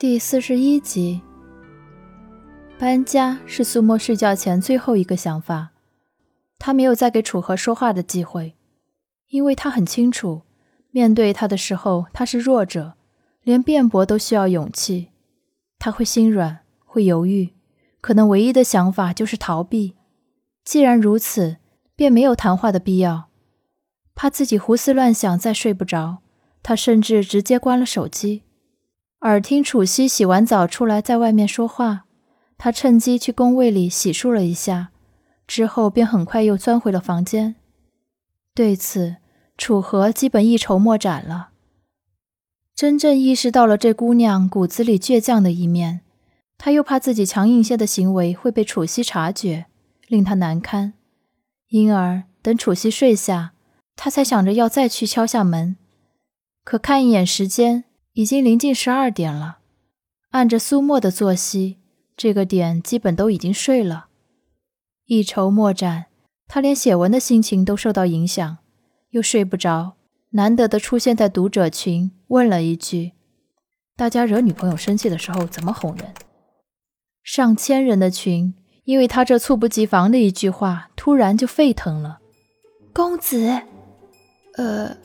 第四十一集，搬家是苏沫睡觉前最后一个想法。他没有再给楚河说话的机会，因为他很清楚，面对他的时候他是弱者，连辩驳都需要勇气。他会心软，会犹豫，可能唯一的想法就是逃避。既然如此，便没有谈话的必要。怕自己胡思乱想，再睡不着，他甚至直接关了手机。耳听楚西洗完澡出来，在外面说话，他趁机去工位里洗漱了一下，之后便很快又钻回了房间。对此，楚河基本一筹莫展了。真正意识到了这姑娘骨子里倔强的一面，他又怕自己强硬些的行为会被楚西察觉，令他难堪，因而等楚西睡下，他才想着要再去敲下门。可看一眼时间。已经临近十二点了，按着苏沫的作息，这个点基本都已经睡了。一筹莫展，他连写文的心情都受到影响，又睡不着。难得的出现在读者群，问了一句：“大家惹女朋友生气的时候怎么哄人？”上千人的群，因为他这猝不及防的一句话，突然就沸腾了。公子，呃，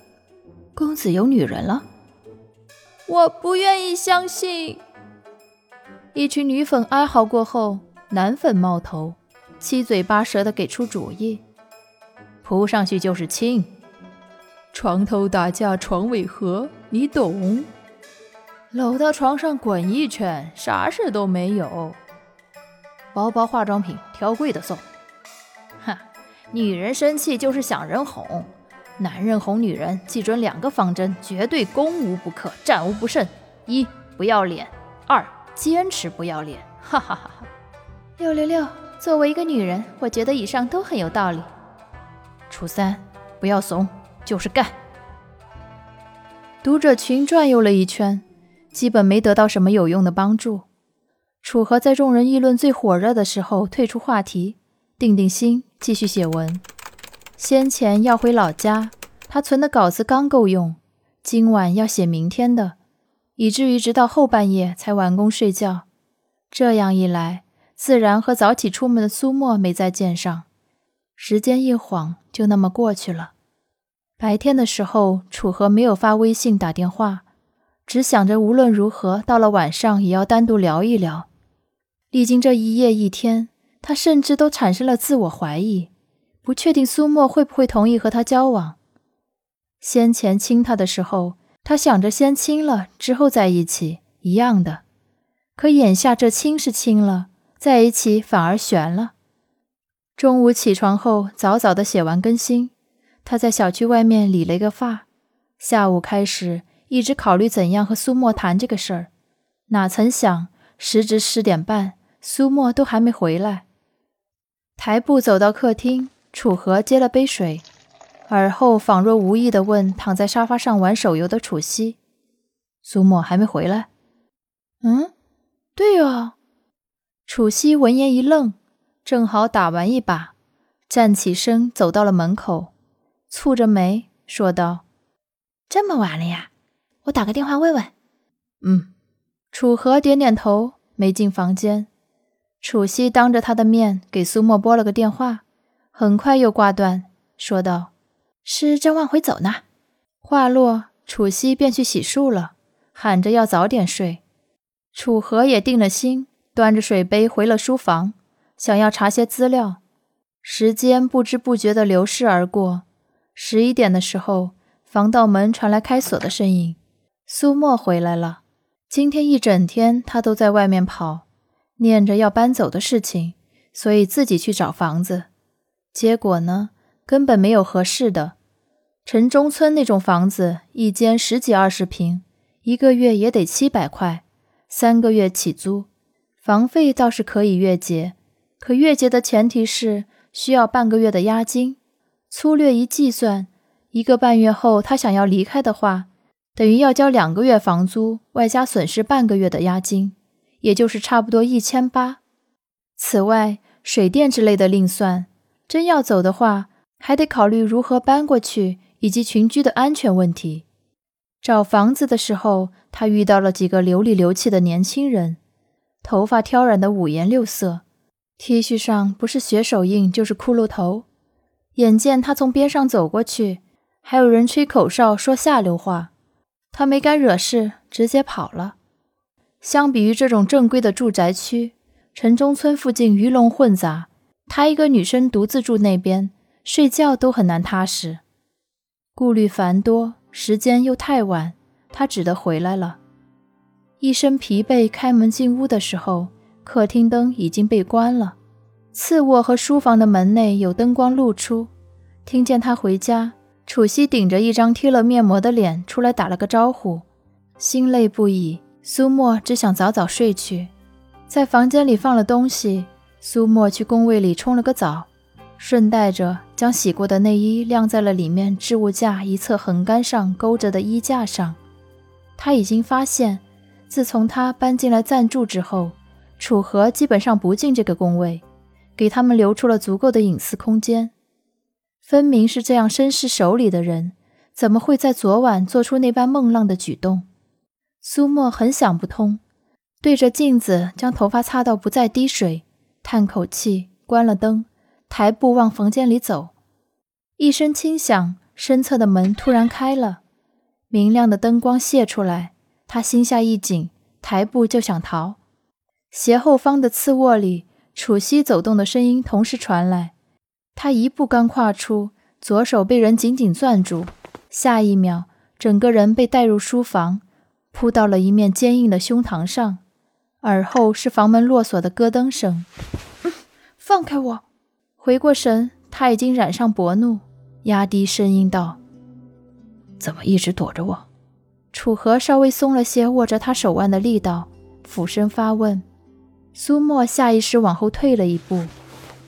公子有女人了？我不愿意相信。一群女粉哀嚎过后，男粉冒头，七嘴八舌的给出主意：扑上去就是亲，床头打架床尾和，你懂；搂到床上滚一圈，啥事都没有。包包、化妆品挑贵的送。哼，女人生气就是想人哄。男人哄女人，记准两个方针，绝对攻无不克，战无不胜。一不要脸，二坚持不要脸。哈哈哈哈！六六六！作为一个女人，我觉得以上都很有道理。初三，不要怂，就是干。读者群转悠了一圈，基本没得到什么有用的帮助。楚河在众人议论最火热的时候退出话题，定定心，继续写文。先前要回老家，他存的稿子刚够用，今晚要写明天的，以至于直到后半夜才完工睡觉。这样一来，自然和早起出门的苏沫没再见上。时间一晃就那么过去了。白天的时候，楚河没有发微信打电话，只想着无论如何到了晚上也要单独聊一聊。历经这一夜一天，他甚至都产生了自我怀疑。不确定苏沫会不会同意和他交往。先前亲他的时候，他想着先亲了之后在一起一样的。可眼下这亲是亲了，在一起反而悬了。中午起床后，早早的写完更新，他在小区外面理了一个发。下午开始一直考虑怎样和苏沫谈这个事儿，哪曾想时值十点半，苏沫都还没回来。抬步走到客厅。楚河接了杯水，而后仿若无意地问躺在沙发上玩手游的楚西：“苏沫还没回来？”“嗯，对哦。”楚西闻言一愣，正好打完一把，站起身走到了门口，蹙着眉说道：“这么晚了呀，我打个电话问问。”“嗯。”楚河点点头，没进房间。楚西当着他的面给苏沫拨了个电话。很快又挂断，说道：“是正往回走呢。”话落，楚西便去洗漱了，喊着要早点睡。楚河也定了心，端着水杯回了书房，想要查些资料。时间不知不觉地流逝而过，十一点的时候，防盗门传来开锁的声音。苏沫回来了。今天一整天，他都在外面跑，念着要搬走的事情，所以自己去找房子。结果呢，根本没有合适的。城中村那种房子，一间十几二十平，一个月也得七百块，三个月起租，房费倒是可以月结，可月结的前提是需要半个月的押金。粗略一计算，一个半月后他想要离开的话，等于要交两个月房租，外加损失半个月的押金，也就是差不多一千八。此外，水电之类的另算。真要走的话，还得考虑如何搬过去以及群居的安全问题。找房子的时候，他遇到了几个流里流气的年轻人，头发挑染的五颜六色，T 恤上不是血手印就是骷髅头。眼见他从边上走过去，还有人吹口哨说下流话，他没敢惹事，直接跑了。相比于这种正规的住宅区，城中村附近鱼龙混杂，她一个女生独自住那边，睡觉都很难踏实，顾虑繁多。时间又太晚，她只得回来了。一身疲惫，开门进屋的时候，客厅灯已经被关了，次卧和书房的门内有灯光露出。听见他回家，楚西顶着一张贴了面膜的脸出来打了个招呼，心累不已。苏沫只想早早睡去，在房间里放了东西。苏沫去工位里冲了个澡。顺带着将洗过的内衣晾在了里面置物架一侧横杆上勾着的衣架上。他已经发现，自从他搬进来暂住之后，楚河基本上不进这个工位，给他们留出了足够的隐私空间。分明是这样绅士守礼的人，怎么会在昨晚做出那般梦浪的举动？苏沫很想不通，对着镜子将头发擦到不再滴水，叹口气，关了灯。抬步往房间里走，一声轻响，身侧的门突然开了，明亮的灯光泄出来，他心下一紧，抬步就想逃。斜后方的次卧里，楚西走动的声音同时传来，他一步刚跨出，左手被人紧紧攥住，下一秒，整个人被带入书房，扑到了一面坚硬的胸膛上，耳后是房门落锁的咯噔声，放开我！回过神，他已经染上薄怒，压低声音道：“怎么一直躲着我？”楚河稍微松了些握着他手腕的力道，俯身发问。苏沫下意识往后退了一步，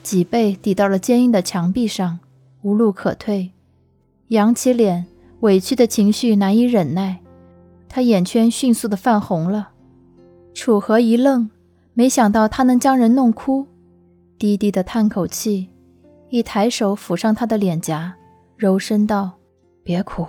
脊背抵到了坚硬的墙壁上，无路可退，扬起脸，委屈的情绪难以忍耐，他眼圈迅速的泛红了。楚河一愣，没想到他能将人弄哭。低低的叹口气，一抬手抚上他的脸颊，柔声道：“别哭。”